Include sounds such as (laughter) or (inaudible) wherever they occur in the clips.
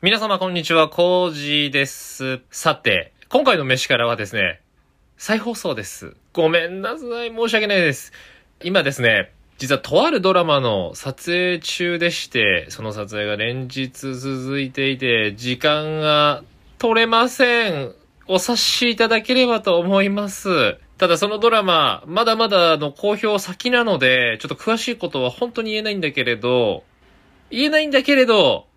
皆様こんにちは、コージーです。さて、今回の飯からはですね、再放送です。ごめんなさい、申し訳ないです。今ですね、実はとあるドラマの撮影中でして、その撮影が連日続いていて、時間が取れません。お察しいただければと思います。ただそのドラマ、まだまだの公表先なので、ちょっと詳しいことは本当に言えないんだけれど、言えないんだけれど、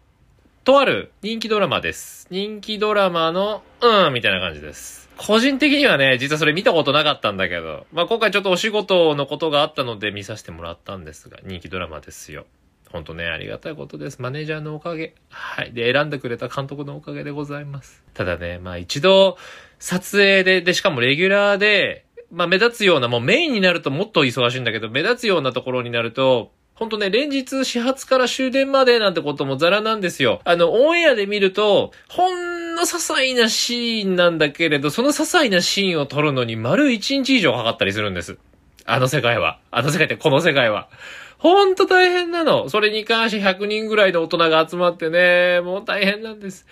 とある人気ドラマです。人気ドラマの、うん、みたいな感じです。個人的にはね、実はそれ見たことなかったんだけど、まあ、今回ちょっとお仕事のことがあったので見させてもらったんですが、人気ドラマですよ。ほんとね、ありがたいことです。マネージャーのおかげ。はい。で、選んでくれた監督のおかげでございます。ただね、まあ一度、撮影で、で、しかもレギュラーで、まあ目立つような、もうメインになるともっと忙しいんだけど、目立つようなところになると、ほんとね、連日始発から終電までなんてこともザラなんですよ。あの、オンエアで見ると、ほんの些細なシーンなんだけれど、その些細なシーンを撮るのに丸1日以上かかったりするんです。あの世界は。あの世界ってこの世界は。ほんと大変なの。それに関して100人ぐらいの大人が集まってね、もう大変なんです。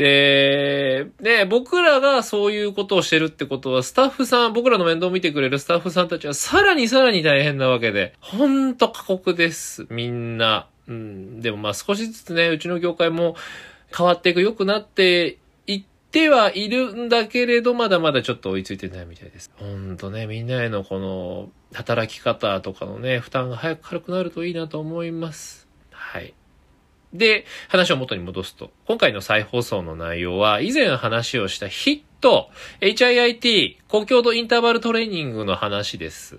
で、ね、僕らがそういうことをしてるってことは、スタッフさん、僕らの面倒を見てくれるスタッフさんたちはさらにさらに大変なわけで、ほんと過酷です。みんな。うん。でもまあ少しずつね、うちの業界も変わっていく、良くなっていってはいるんだけれど、まだまだちょっと追いついてないみたいです。ほんとね、みんなへのこの、働き方とかのね、負担が早く軽くなるといいなと思います。はい。で、話を元に戻すと、今回の再放送の内容は、以前話をしたヒット、HIIT、高強度インターバルトレーニングの話です。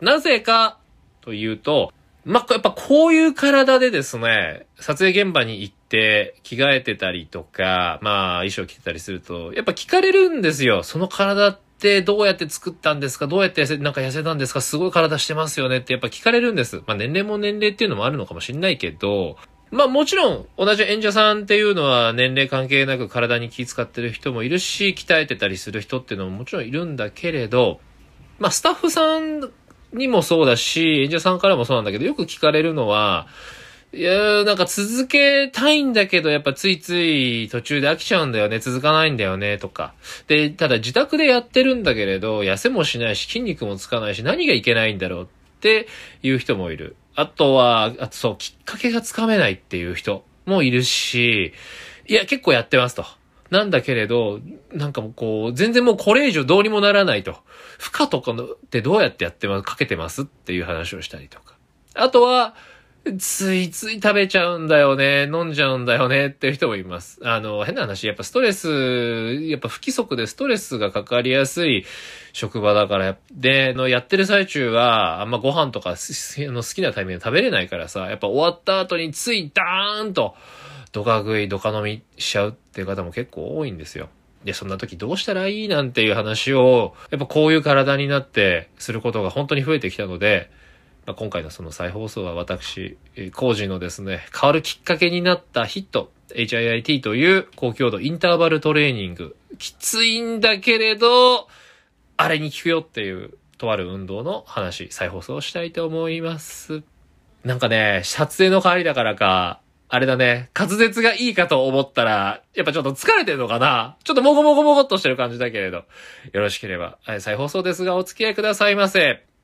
なぜか、というと、まあ、やっぱこういう体でですね、撮影現場に行って着替えてたりとか、まあ衣装着てたりすると、やっぱ聞かれるんですよ。その体ってどうやって作ったんですかどうやって痩せ、なんか痩せたんですかすごい体してますよねってやっぱ聞かれるんです。まあ年齢も年齢っていうのもあるのかもしれないけど、まあもちろん同じ演者さんっていうのは年齢関係なく体に気使ってる人もいるし、鍛えてたりする人っていうのももちろんいるんだけれど、まあスタッフさんにもそうだし、演者さんからもそうなんだけど、よく聞かれるのは、いやなんか続けたいんだけど、やっぱついつい途中で飽きちゃうんだよね、続かないんだよね、とか。で、ただ自宅でやってるんだけれど、痩せもしないし、筋肉もつかないし、何がいけないんだろうっていう人もいる。あとは、あとそう、きっかけがつかめないっていう人もいるし、いや、結構やってますと。なんだけれど、なんかもうこう、全然もうこれ以上どうにもならないと。負荷とかのってどうやってやってますかけてますっていう話をしたりとか。あとは、(laughs) ついつい食べちゃうんだよね、飲んじゃうんだよねっていう人もいます。あの、変な話、やっぱストレス、やっぱ不規則でストレスがかかりやすい職場だから、で、のやってる最中は、あんまご飯とかの好きなタイミングで食べれないからさ、やっぱ終わった後についダーンと、ドカ食い、ドカ飲みしちゃうっていう方も結構多いんですよ。で、そんな時どうしたらいいなんていう話を、やっぱこういう体になってすることが本当に増えてきたので、まあ、今回のその再放送は私、工事のですね、変わるきっかけになったヒット、HIIT という高強度インターバルトレーニング。きついんだけれど、あれに効くよっていう、とある運動の話、再放送したいと思います。なんかね、撮影の帰りだからか、あれだね、滑舌がいいかと思ったら、やっぱちょっと疲れてるのかなちょっともごもごもごっとしてる感じだけれど、よろしければ、再放送ですがお付き合いくださいませ。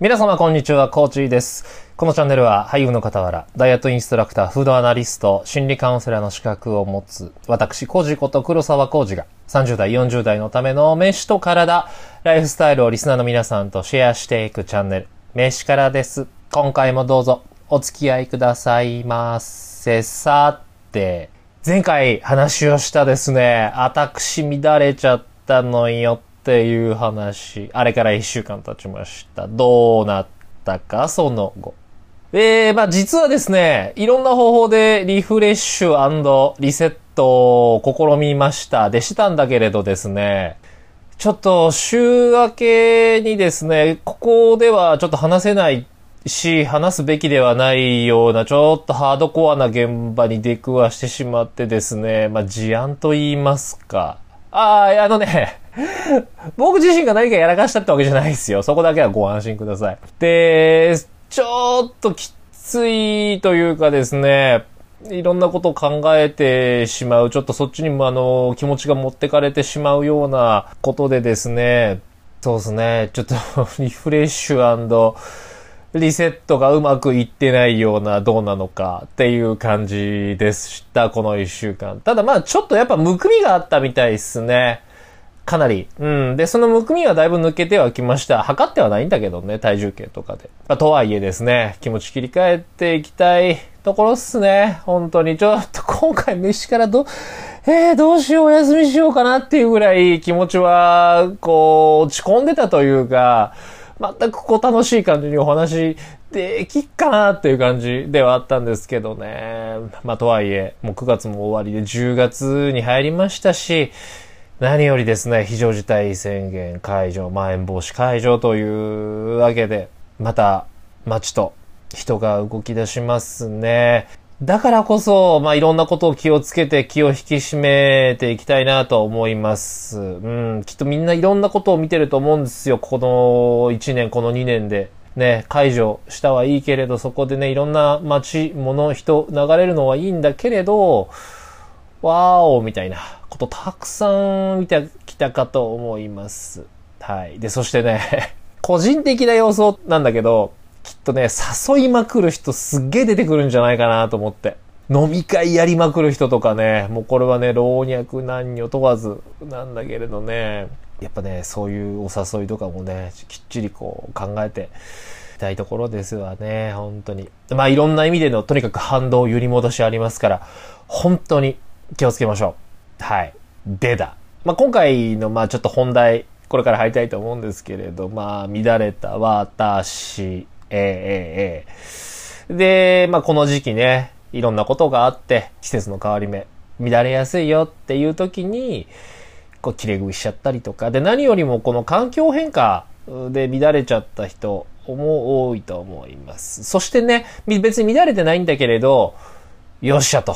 皆様こんにちは、コーチーです。このチャンネルは俳優の傍ら、ダイエットインストラクター、フードアナリスト、心理カウンセラーの資格を持つ、私、コージこと黒沢コージが、30代、40代のための飯と体、ライフスタイルをリスナーの皆さんとシェアしていくチャンネル、飯からです。今回もどうぞ、お付き合いくださいませ。さて、前回話をしたですね、私乱れちゃったのよっていう話、あれから一週間経ちました。どうなったか、その後。えー、まあ実はですね、いろんな方法でリフレッシュリセットを試みました。でしたんだけれどですね、ちょっと週明けにですね、ここではちょっと話せないし、話すべきではないような、ちょっとハードコアな現場に出くわしてしまってですね、まあ事案と言いますか。ああ、あのね、(laughs) 僕自身が何かやらかしたってわけじゃないですよ。そこだけはご安心ください。で、ちょっときついというかですね、いろんなことを考えてしまう、ちょっとそっちにもあの、気持ちが持ってかれてしまうようなことでですね、そうですね、ちょっとリフレッシュリセットがうまくいってないようなどうなのかっていう感じでした、この一週間。ただまあちょっとやっぱむくみがあったみたいですね。かなり。うん。で、そのむくみはだいぶ抜けてはきました。測ってはないんだけどね、体重計とかで。まあ、とはいえですね、気持ち切り替えていきたいところっすね。本当に。ちょっと今回飯からど、えー、どうしよう、お休みしようかなっていうぐらい気持ちは、こう、落ち込んでたというか、全くこう楽しい感じにお話できっかなっていう感じではあったんですけどね。まあとはいえ、もう9月も終わりで10月に入りましたし、何よりですね、非常事態宣言解除、まん延防止解除というわけで、また街と人が動き出しますね。だからこそ、まあ、いろんなことを気をつけて気を引き締めていきたいなと思います。うん、きっとみんないろんなことを見てると思うんですよ。この1年、この2年で。ね、解除したはいいけれど、そこでね、いろんな街、物、人、流れるのはいいんだけれど、わーおみたいなことたくさん見てきたかと思います。はい。で、そしてね、(laughs) 個人的な要素なんだけど、きっとね、誘いまくる人すっげえ出てくるんじゃないかなと思って。飲み会やりまくる人とかね、もうこれはね、老若男女問わずなんだけれどね、やっぱね、そういうお誘いとかもね、きっちりこう考えて、たいところですわね、本当に。まあいろんな意味でのとにかく反動を揺り戻しありますから、本当に気をつけましょう。はい。でだ。まあ、今回の、まあ、ちょっと本題、これから入りたいと思うんですけれど、まあ、乱れた私、ええええで、まあ、この時期ね、いろんなことがあって、季節の変わり目、乱れやすいよっていう時に、こう、切れ食いしちゃったりとか、で、何よりもこの環境変化で乱れちゃった人も多いと思います。そしてね、別に乱れてないんだけれど、よっしゃと。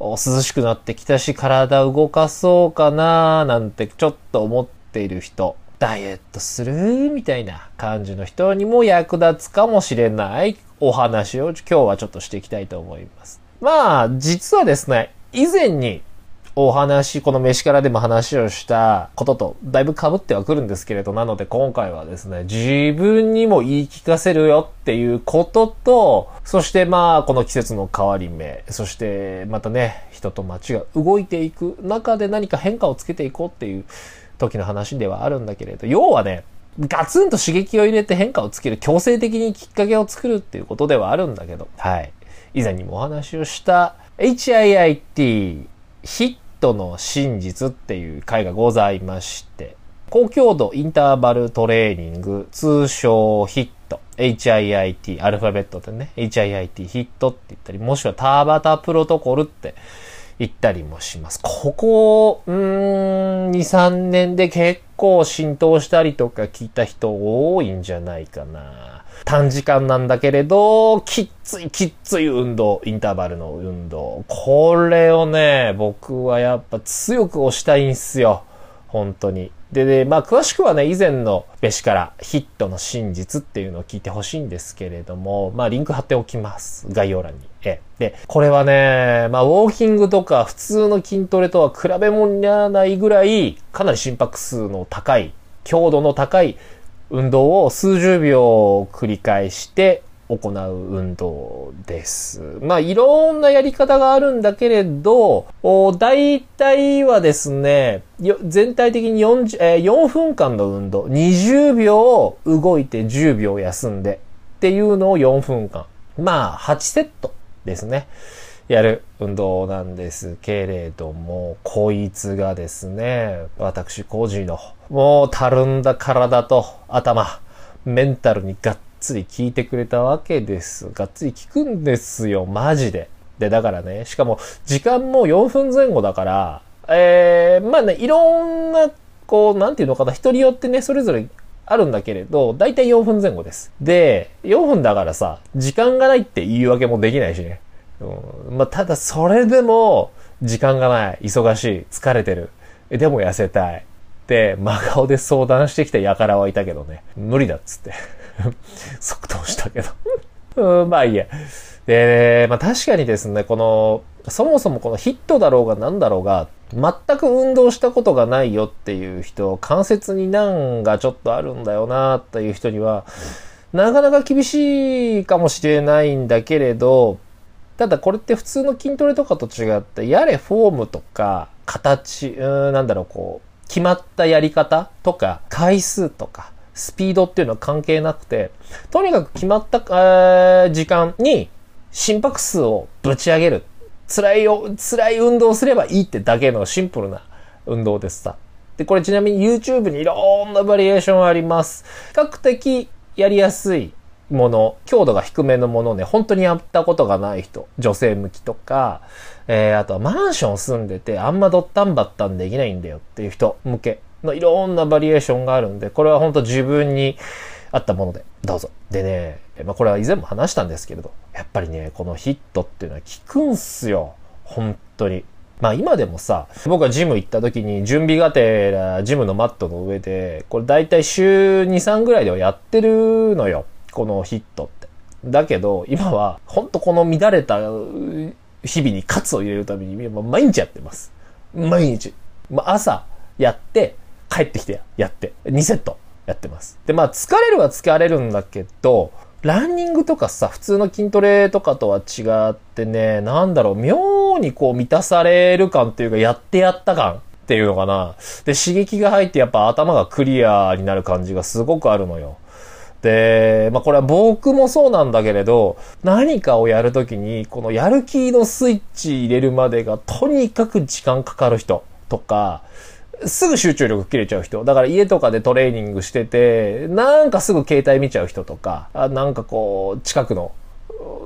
涼しくなってきたし、体動かそうかななんてちょっと思っている人、ダイエットする？みたいな感じの人にも役立つかもしれないお話を今日はちょっとしていきたいと思います。まあ、実はですね、以前にお話、この飯からでも話をしたこととだいぶ被ってはくるんですけれど、なので今回はですね、自分にも言い聞かせるよっていうことと、そしてまあ、この季節の変わり目、そしてまたね、人と街が動いていく中で何か変化をつけていこうっていう時の話ではあるんだけれど、要はね、ガツンと刺激を入れて変化をつける、強制的にきっかけを作るっていうことではあるんだけど、はい。以前にもお話をした HIIT ヒットの真実っていう回がございまして、高強度インターバルトレーニング、通称ヒット、HIIT、アルファベットでね、HIIT ヒットって言ったり、もしくはターバタプロトコルって行ったりもします。ここ、うーん、2、3年で結構浸透したりとか聞いた人多いんじゃないかな。短時間なんだけれど、きっついきっつい運動、インターバルの運動。これをね、僕はやっぱ強く押したいんすよ。本当に。で、で、まあ、詳しくはね、以前の飯からヒットの真実っていうのを聞いてほしいんですけれども、まあ、リンク貼っておきます。概要欄に。え。で、これはね、まあ、ウォーキングとか普通の筋トレとは比べ物にならないぐらい、かなり心拍数の高い、強度の高い運動を数十秒繰り返して行う運動です。まあ、いろんなやり方があるんだけれど、大体はですね、全体的に 4, えー、4分間の運動、20秒動いて10秒休んでっていうのを4分間。まあ、8セットですね。やる運動なんですけれども、こいつがですね、私、コージーの、もうたるんだ体と頭、メンタルにがっつり効いてくれたわけです。がっつり効くんですよ、マジで。で、だからね、しかも、時間も4分前後だから、えー、まあね、いろんな、こう、なんていうのかな、人によってね、それぞれあるんだけれど、だいたい4分前後です。で、4分だからさ、時間がないって言い訳もできないしね。うん、まあ、ただそれでも、時間がない、忙しい、疲れてる。でも痩せたい。って、真顔で相談してきた輩はいたけどね。無理だっつって。(laughs) 即答したけど。うん、まあいいや。で、まあ確かにですね、この、そもそもこのヒットだろうが何だろうが、全く運動したことがないよっていう人、関節に難がちょっとあるんだよなっていう人には、なかなか厳しいかもしれないんだけれど、ただこれって普通の筋トレとかと違って、やれフォームとか、形、うん、なんだろう、こう、決まったやり方とか、回数とか、スピードっていうのは関係なくて、とにかく決まった、えー時間に心拍数をぶち上げる。辛いよ、辛い運動をすればいいってだけのシンプルな運動ですさ。で、これちなみに YouTube にいろんなバリエーションあります。比較的やりやすいもの、強度が低めのものね、本当にやったことがない人、女性向きとか、えー、あとはマンション住んでてあんまドッタンバッタンできないんだよっていう人向けのいろんなバリエーションがあるんで、これは本当自分に合ったものでどうぞ。でね、まあこれは以前も話したんですけれど、やっぱりね、このヒットっていうのは効くんすよ。本当に。まあ今でもさ、僕がジム行った時に準備がてらジムのマットの上で、これ大体週2、3ぐらいではやってるのよ。このヒットって。だけど、今は、ほんとこの乱れた日々にカツを入れるために、毎日やってます。毎日。まあ朝やって、帰ってきてやって、2セットやってます。で、まあ疲れるは疲れるんだけど、ランニングとかさ、普通の筋トレとかとは違ってね、なんだろう、妙にこう満たされる感っていうか、やってやった感っていうのかな。で、刺激が入ってやっぱ頭がクリアになる感じがすごくあるのよ。で、まあこれは僕もそうなんだけれど、何かをやるときに、このやる気のスイッチ入れるまでがとにかく時間かかる人とか、すぐ集中力切れちゃう人。だから家とかでトレーニングしてて、なんかすぐ携帯見ちゃう人とか、あなんかこう、近くの、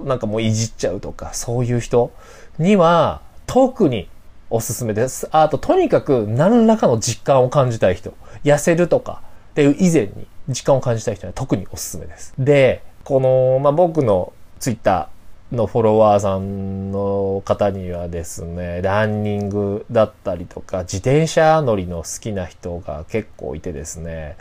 なんかもういじっちゃうとか、そういう人には、特におすすめです。あと、とにかく何らかの実感を感じたい人。痩せるとかっていう以前に実感を感じたい人には特におすすめです。で、この、まあ、僕のツイッター、のフォロワーさんの方にはですね、ランニングだったりとか、自転車乗りの好きな人が結構いてですね。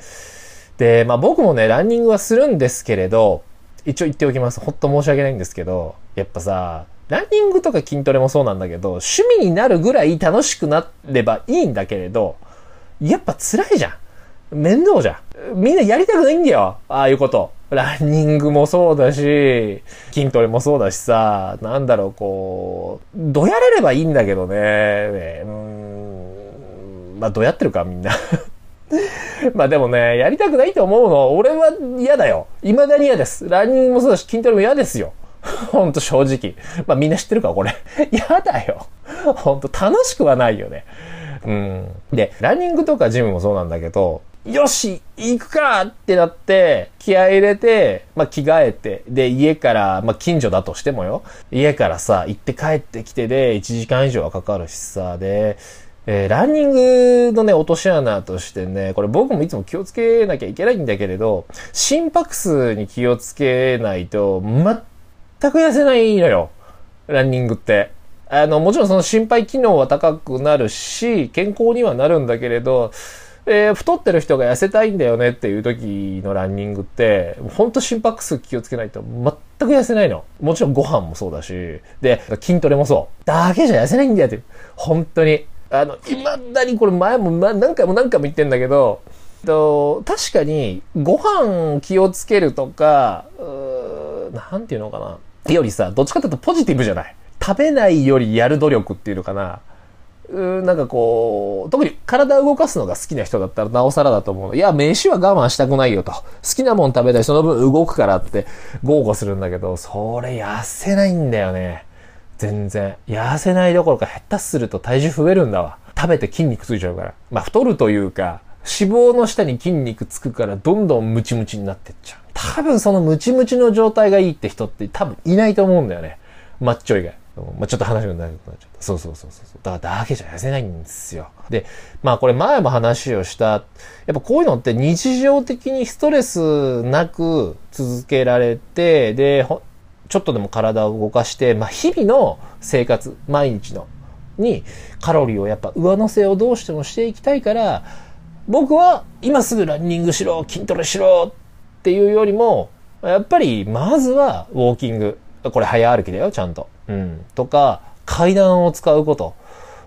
で、まあ僕もね、ランニングはするんですけれど、一応言っておきます。ほんと申し訳ないんですけど、やっぱさ、ランニングとか筋トレもそうなんだけど、趣味になるぐらい楽しくなればいいんだけれど、やっぱ辛いじゃん。面倒じゃん。みんなやりたくないんだよ。ああいうこと。ランニングもそうだし、筋トレもそうだしさ、なんだろう、こう、どやれればいいんだけどね。ねうん、まあ、どやってるか、みんな。(laughs) まあでもね、やりたくないと思うの、俺は嫌だよ。未だに嫌です。ランニングもそうだし、筋トレも嫌ですよ。(laughs) ほんと正直。まあみんな知ってるか、これ。(laughs) 嫌だよ。ほんと楽しくはないよね。うん。で、ランニングとかジムもそうなんだけど、よし行くかってなって、気合入れて、まあ、着替えて、で、家から、まあ、近所だとしてもよ、家からさ、行って帰ってきてで、1時間以上はかかるしさ、で、えーランニングのね、落とし穴としてね、これ僕もいつも気をつけなきゃいけないんだけれど、心拍数に気をつけないと、全く痩せないのよ。ランニングって。あの、もちろんその心肺機能は高くなるし、健康にはなるんだけれど、えー太ってる人が痩せたいんだよねっていう時のランニングって、ほんと心拍数気をつけないと全く痩せないの。もちろんご飯もそうだし、で、筋トレもそう。だけじゃ痩せないんだよって。本当に。あの、未だにこれ前も何回も何回も言ってんだけど、と確かにご飯気をつけるとか、うーなんていうのかな。よりさ、どっちかというとポジティブじゃない。食べないよりやる努力っていうのかな。なんかこう、特に体を動かすのが好きな人だったらなおさらだと思う。いや、飯は我慢したくないよと。好きなもん食べたい、その分動くからって豪語するんだけど、それ痩せないんだよね。全然。痩せないどころか下手すると体重増えるんだわ。食べて筋肉ついちゃうから。まあ太るというか、脂肪の下に筋肉つくからどんどんムチムチになってっちゃう。多分そのムチムチの状態がいいって人って多分いないと思うんだよね。マッチョ以外。まあ、ちょっと話が長くなっちゃった。そうそうそうそう。だからだけじゃ痩せないんですよ。で、まあこれ前も話をした、やっぱこういうのって日常的にストレスなく続けられて、で、ほちょっとでも体を動かして、まあ日々の生活、毎日の、にカロリーをやっぱ上乗せをどうしてもしていきたいから、僕は今すぐランニングしろ、筋トレしろっていうよりも、やっぱりまずはウォーキング。これ早歩きだよ、ちゃんと。うん。とか、階段を使うこと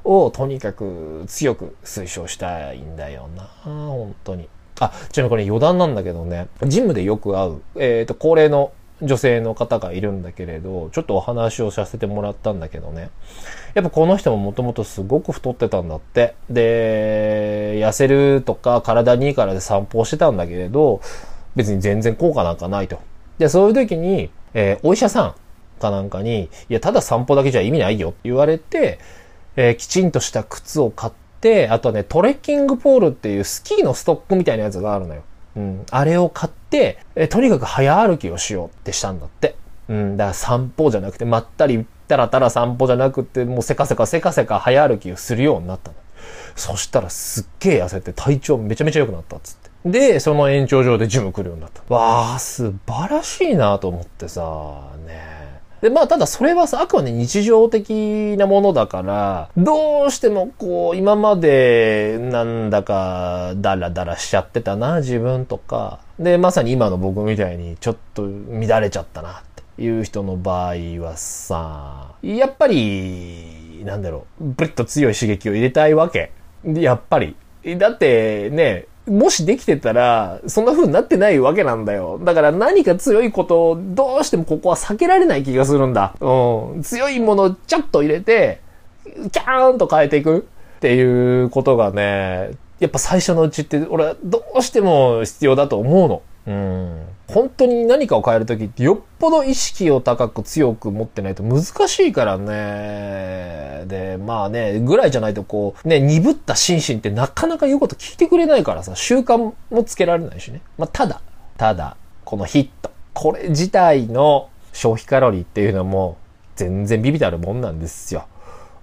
をとにかく強く推奨したいんだよな。本当に。あ、ちなみにこれ余談なんだけどね、ジムでよく会う、えっ、ー、と、高齢の女性の方がいるんだけれど、ちょっとお話をさせてもらったんだけどね。やっぱこの人ももともとすごく太ってたんだって。で、痩せるとか体にいいからで散歩してたんだけれど、別に全然効果なんかないと。で、そういう時に、えー、お医者さんかなんかに、いや、ただ散歩だけじゃ意味ないよって言われて、えー、きちんとした靴を買って、あとね、トレッキングポールっていうスキーのストックみたいなやつがあるのよ。うん。あれを買って、えとにかく早歩きをしようってしたんだって。うん。だから散歩じゃなくて、まったり、たらたら散歩じゃなくて、もうせかせかせかせか早歩きをするようになったの。そしたらすっげえ痩せて体調めちゃめちゃ良くなったっつって。で、その延長上でジム来るようになった。わあ、素晴らしいなと思ってさ、ねで、まあ、ただそれはさ、あくまで日常的なものだから、どうしてもこう、今まで、なんだか、ダラダラしちゃってたな、自分とか。で、まさに今の僕みたいに、ちょっと乱れちゃったな、っていう人の場合はさ、やっぱり、なんだろう、ブリッと強い刺激を入れたいわけ。やっぱり。だってね、もしできてたら、そんな風になってないわけなんだよ。だから何か強いことを、どうしてもここは避けられない気がするんだ。うん。強いものをちょっと入れて、キャーンと変えていくっていうことがね、やっぱ最初のうちって、俺はどうしても必要だと思うの。うん。本当に何かを変えるときってよっぽど意識を高く強く持ってないと難しいからね。で、まあね、ぐらいじゃないとこう、ね、鈍った心身ってなかなか言うこと聞いてくれないからさ、習慣もつけられないしね。まあただ、ただ、このヒット。これ自体の消費カロリーっていうのも全然ビビたるもんなんですよ。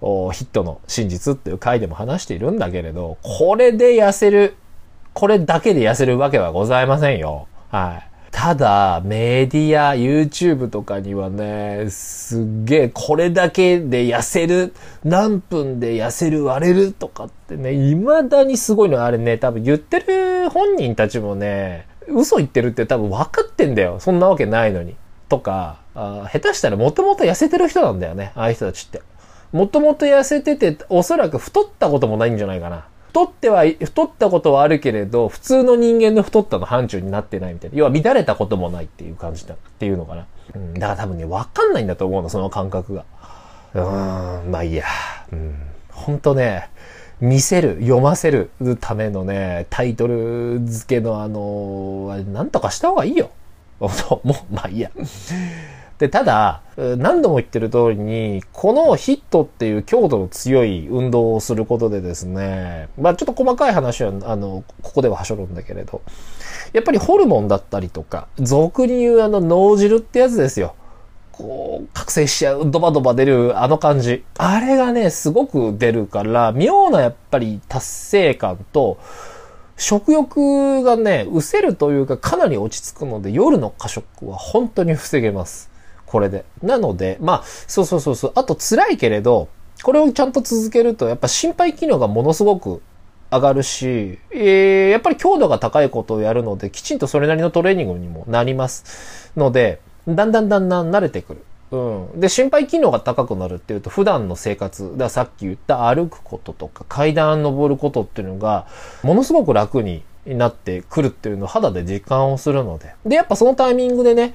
ヒットの真実っていう回でも話しているんだけれど、これで痩せる、これだけで痩せるわけはございませんよ。はい。ただ、メディア、YouTube とかにはね、すっげえ、これだけで痩せる、何分で痩せる、割れるとかってね、未だにすごいのあれね、多分言ってる本人たちもね、嘘言ってるって多分分かってんだよ。そんなわけないのに。とか、あ下手したらもともと痩せてる人なんだよね、ああいう人たちって。もともと痩せてて、おそらく太ったこともないんじゃないかな。太っては、太ったことはあるけれど、普通の人間の太ったの範疇になってないみたいな。要は乱れたこともないっていう感じだっていうのかな。うん、だから多分ね、わかんないんだと思うの、その感覚が。うーん、まあいいや。うん。ほんとね、見せる、読ませるためのね、タイトル付けのあの、なんとかした方がいいよ。(laughs) もう、まあいいや。で、ただ、何度も言ってる通りに、このヒットっていう強度の強い運動をすることでですね、まあちょっと細かい話は、あの、ここでははしょるんだけれど、やっぱりホルモンだったりとか、俗に言うあの脳汁ってやつですよ。こう、覚醒しちゃう、ドバドバ出るあの感じ。あれがね、すごく出るから、妙なやっぱり達成感と、食欲がね、失せるというかかなり落ち着くので夜の過食は本当に防げます。これで。なので、まあ、そうそうそうそう。あと辛いけれど、これをちゃんと続けると、やっぱ心肺機能がものすごく上がるし、えー、やっぱり強度が高いことをやるので、きちんとそれなりのトレーニングにもなりますので、だんだんだんだん慣れてくる。うん。で、心肺機能が高くなるっていうと、普段の生活、ださっき言った歩くこととか、階段登ることっていうのが、ものすごく楽になってくるっていうのを肌で実感をするので。で、やっぱそのタイミングでね、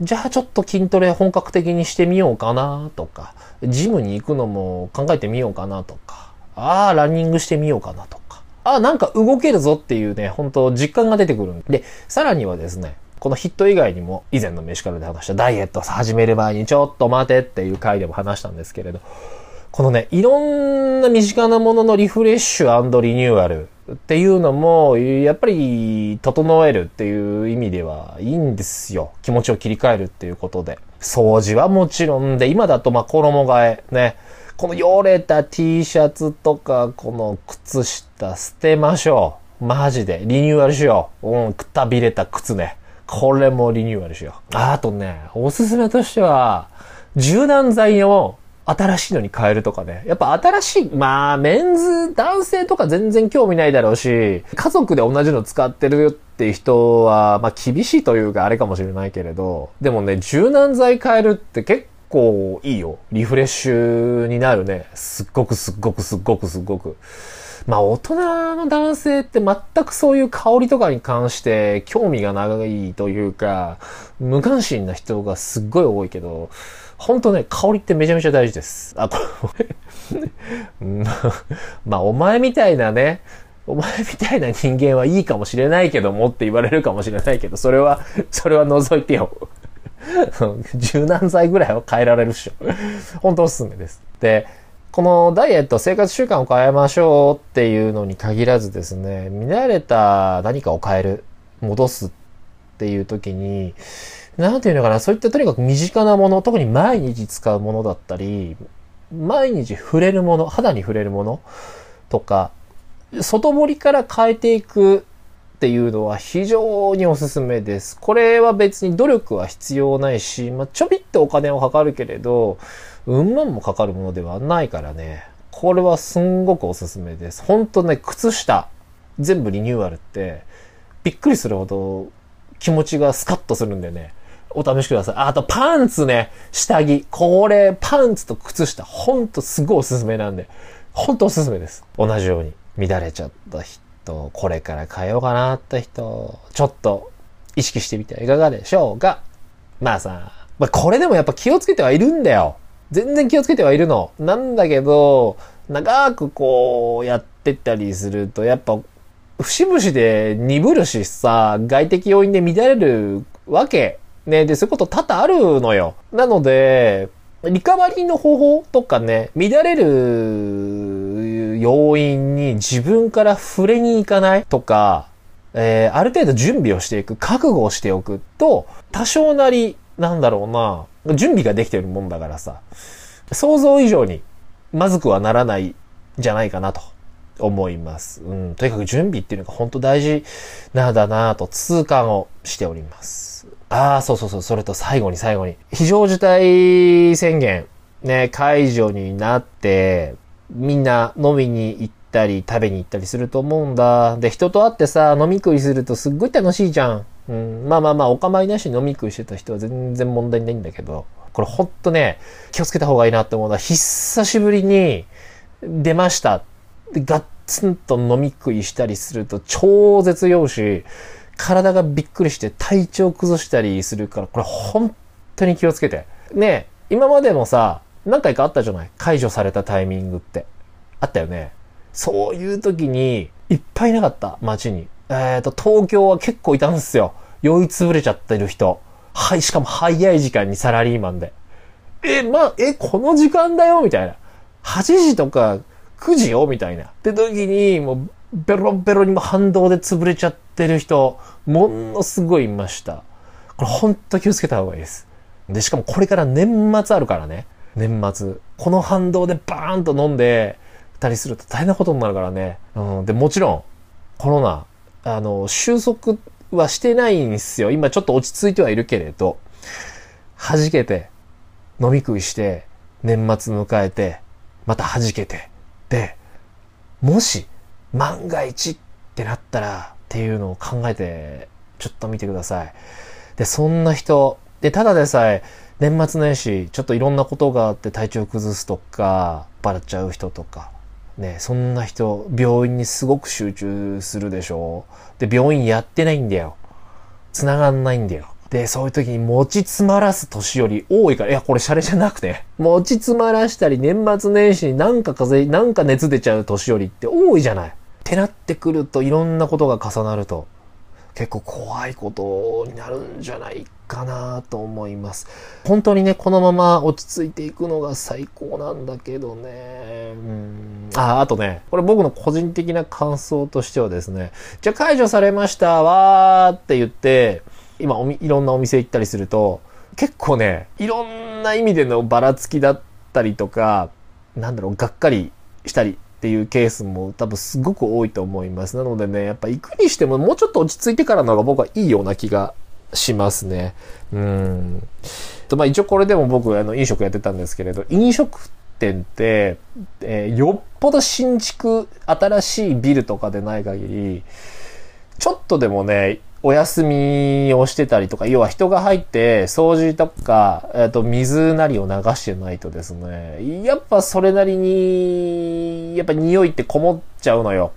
じゃあちょっと筋トレ本格的にしてみようかなとか、ジムに行くのも考えてみようかなとか、ああ、ランニングしてみようかなとか、ああ、なんか動けるぞっていうね、本当実感が出てくるんで、さらにはですね、このヒット以外にも、以前の飯からで話したダイエット始める前にちょっと待てっていう回でも話したんですけれど、このね、いろんな身近なもののリフレッシュリニューアルっていうのも、やっぱり、整えるっていう意味ではいいんですよ。気持ちを切り替えるっていうことで。掃除はもちろんで、今だとまあ衣替え、ね。この汚れた T シャツとか、この靴下捨てましょう。マジで。リニューアルしよう。うん、くたびれた靴ね。これもリニューアルしよう。あとね、おすすめとしては、柔軟剤を新しいのに変えるとかね。やっぱ新しい、まあ、メンズ、男性とか全然興味ないだろうし、家族で同じの使ってるっていう人は、まあ厳しいというかあれかもしれないけれど、でもね、柔軟剤変えるって結構いいよ。リフレッシュになるね。すっごくすっごくすっごくすっごく。まあ大人の男性って全くそういう香りとかに関して興味がないというか、無関心な人がすっごい多いけど、ほんとね、香りってめちゃめちゃ大事です。あ、これ (laughs) まあ、お前みたいなね、お前みたいな人間はいいかもしれないけどもって言われるかもしれないけど、それは、それは除いてよ。柔軟剤ぐらいは変えられるっしょ。本当おすすめです。で、このダイエット、生活習慣を変えましょうっていうのに限らずですね、乱れた何かを変える、戻すっていう時に、なんていうのかな、そういったとにかく身近なもの、特に毎日使うものだったり、毎日触れるもの、肌に触れるものとか、外堀から変えていくっていうのは非常におすすめです。これは別に努力は必要ないし、まあ、ちょびっとお金をかかるけれど、うん万もかかるものではないからね。これはすんごくおすすめです。ほんとね、靴下、全部リニューアルって、びっくりするほど気持ちがスカッとするんでね。お試しください。あと、パンツね。下着。これ、パンツと靴下。ほんとすごいおすすめなんで。ほんとおすすめです。同じように。乱れちゃった人、これから変えようかなって人、ちょっと意識してみてはいかがでしょうか。まあさ、まあ、これでもやっぱ気をつけてはいるんだよ。全然気をつけてはいるの。なんだけど、長くこうやってったりすると、やっぱ、節々で鈍るしさ、外的要因で乱れるわけね、で、そういうこと多々あるのよ。なので、リカバリーの方法とかね、乱れる要因に自分から触れに行かないとか、えー、ある程度準備をしていく、覚悟をしておくと、多少なり、なんだろうな、準備ができてるもんだからさ、想像以上にまずくはならないじゃないかなと思います。うん、とにかく準備っていうのが本当大事なんだなと痛感をしております。ああ、そうそうそう、それと最後に最後に。非常事態宣言、ね、解除になって、みんな飲みに行ったり食べに行ったりすると思うんだ。で、人と会ってさ、飲み食いするとすっごい楽しいじゃん。うん、まあまあまあ、お構いなし飲み食いしてた人は全然問題ないんだけど、これほんとね、気をつけた方がいいなって思うのは、久しぶりに出ました。で、ガッツンと飲み食いしたりすると超絶用し、体がびっくりして体調崩したりするから、これ本当に気をつけて。ね今までもさ、何回かあったじゃない？解除されたタイミングって。あったよね。そういう時に、いっぱいいなかった、街に。えっ、ー、と、東京は結構いたんですよ。酔いつぶれちゃってる人。はい、しかも早い時間にサラリーマンで。え、まあ、え、この時間だよ？みたいな。8時とか9時よ？みたいな。って時に、もう、ベロベロにも反動で潰れちゃっててる人、ものすごいいました。これほんと気をつけた方がいいです。で、しかもこれから年末あるからね。年末。この反動でバーンと飲んでたりすると大変なことになるからね。うん。で、もちろん、コロナ、あの、収束はしてないんですよ。今ちょっと落ち着いてはいるけれど、弾けて、飲み食いして、年末迎えて、また弾けて。で、もし、万が一ってなったらっていうのを考えてちょっと見てください。で、そんな人、で、ただでさえ年末年始ちょっといろんなことがあって体調崩すとか、バラっちゃう人とか、ね、そんな人、病院にすごく集中するでしょで、病院やってないんだよ。繋がんないんだよ。で、そういう時に持ち詰まらす年より多いから、いや、これシャレじゃなくて、持ち詰まらしたり年末年始になんか風邪、なんか熱出ちゃう年よりって多いじゃない。ってなってくるといろんなことが重なると結構怖いことになるんじゃないかなと思います。本当にね、このまま落ち着いていくのが最高なんだけどね。うん。あ、あとね、これ僕の個人的な感想としてはですね、じゃあ解除されましたわーって言って、今おみ、いろんなお店行ったりすると、結構ね、いろんな意味でのばらつきだったりとか、なんだろう、がっかりしたりっていうケースも多分すごく多いと思います。なのでね、やっぱ行くにしてももうちょっと落ち着いてからの方が僕はいいような気がしますね。うん。と、まあ一応これでも僕、あの、飲食やってたんですけれど、飲食店って、えーよっぽど新築、新しいビルとかでない限り、ちょっとでもね、お休みをしてたりとか、要は人が入って掃除とか、えっと、水なりを流してないとですね、やっぱそれなりに、やっぱ匂いってこもっちゃうのよ。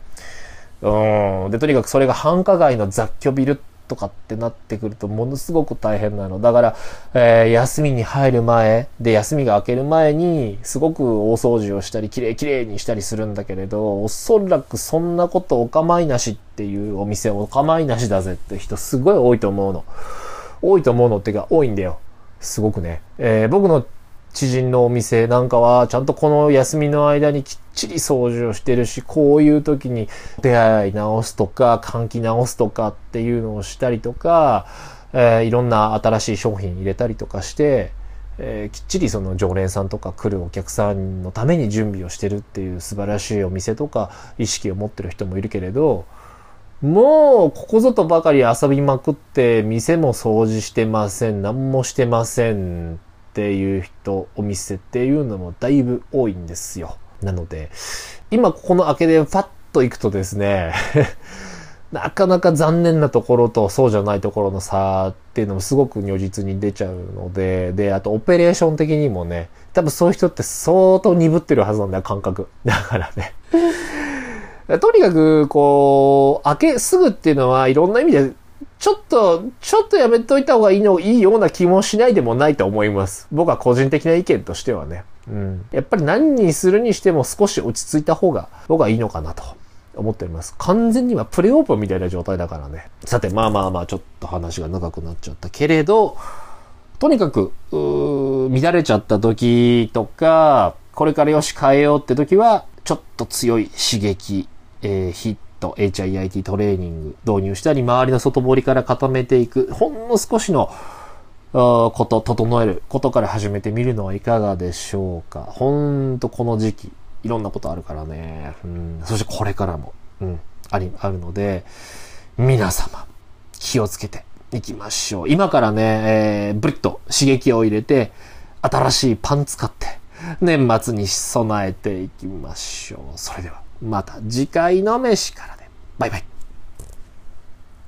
うん。で、とにかくそれが繁華街の雑居ビルとかってなってくるとものすごく大変なの。だから、えー休みに入る前、で、休みが明ける前に、すごく大掃除をしたり、きれいきれいにしたりするんだけれど、おそらくそんなことお構いなしっていうお店、お構いなしだぜって人すごい多いと思うの。多いと思うのっていうか、多いんだよ。すごくね。えー僕の知人のお店なんかは、ちゃんとこの休みの間にきっちり掃除をしてるし、こういう時に出会い直すとか、換気直すとかっていうのをしたりとか、えーいろんな新しい商品入れたりとかして、えーきっちりその常連さんとか来るお客さんのために準備をしてるっていう素晴らしいお店とか意識を持ってる人もいるけれど、もう、ここぞとばかり遊びまくって、店も掃除してません、何もしてません。っていう人、お店っていうのもだいぶ多いんですよ。なので、今ここの開けでパッと行くとですね、(laughs) なかなか残念なところとそうじゃないところの差っていうのもすごく如実に出ちゃうので、で、あとオペレーション的にもね、多分そういう人って相当鈍ってるはずなんだよ、感覚。(laughs) だからね。(laughs) とにかく、こう、開け、すぐっていうのはいろんな意味で、ちょっと、ちょっとやめといた方がいいの、いいような気もしないでもないと思います。僕は個人的な意見としてはね。うん。やっぱり何にするにしても少し落ち着いた方が、僕はいいのかなと思っております。完全にはプレオープンみたいな状態だからね。さて、まあまあまあ、ちょっと話が長くなっちゃったけれど、とにかく、乱れちゃった時とか、これからよし変えようって時は、ちょっと強い刺激、えーヒット、HIIT トレーニング導入したり、周りの外堀から固めていく、ほんの少しの、こと、整えることから始めてみるのはいかがでしょうか。ほんとこの時期、いろんなことあるからね。うん、そしてこれからも、うん、あり、あるので、皆様、気をつけていきましょう。今からね、えー、ブリッと刺激を入れて、新しいパン使って、年末に備えていきましょう。それでは、また次回の飯からで。バイバイ。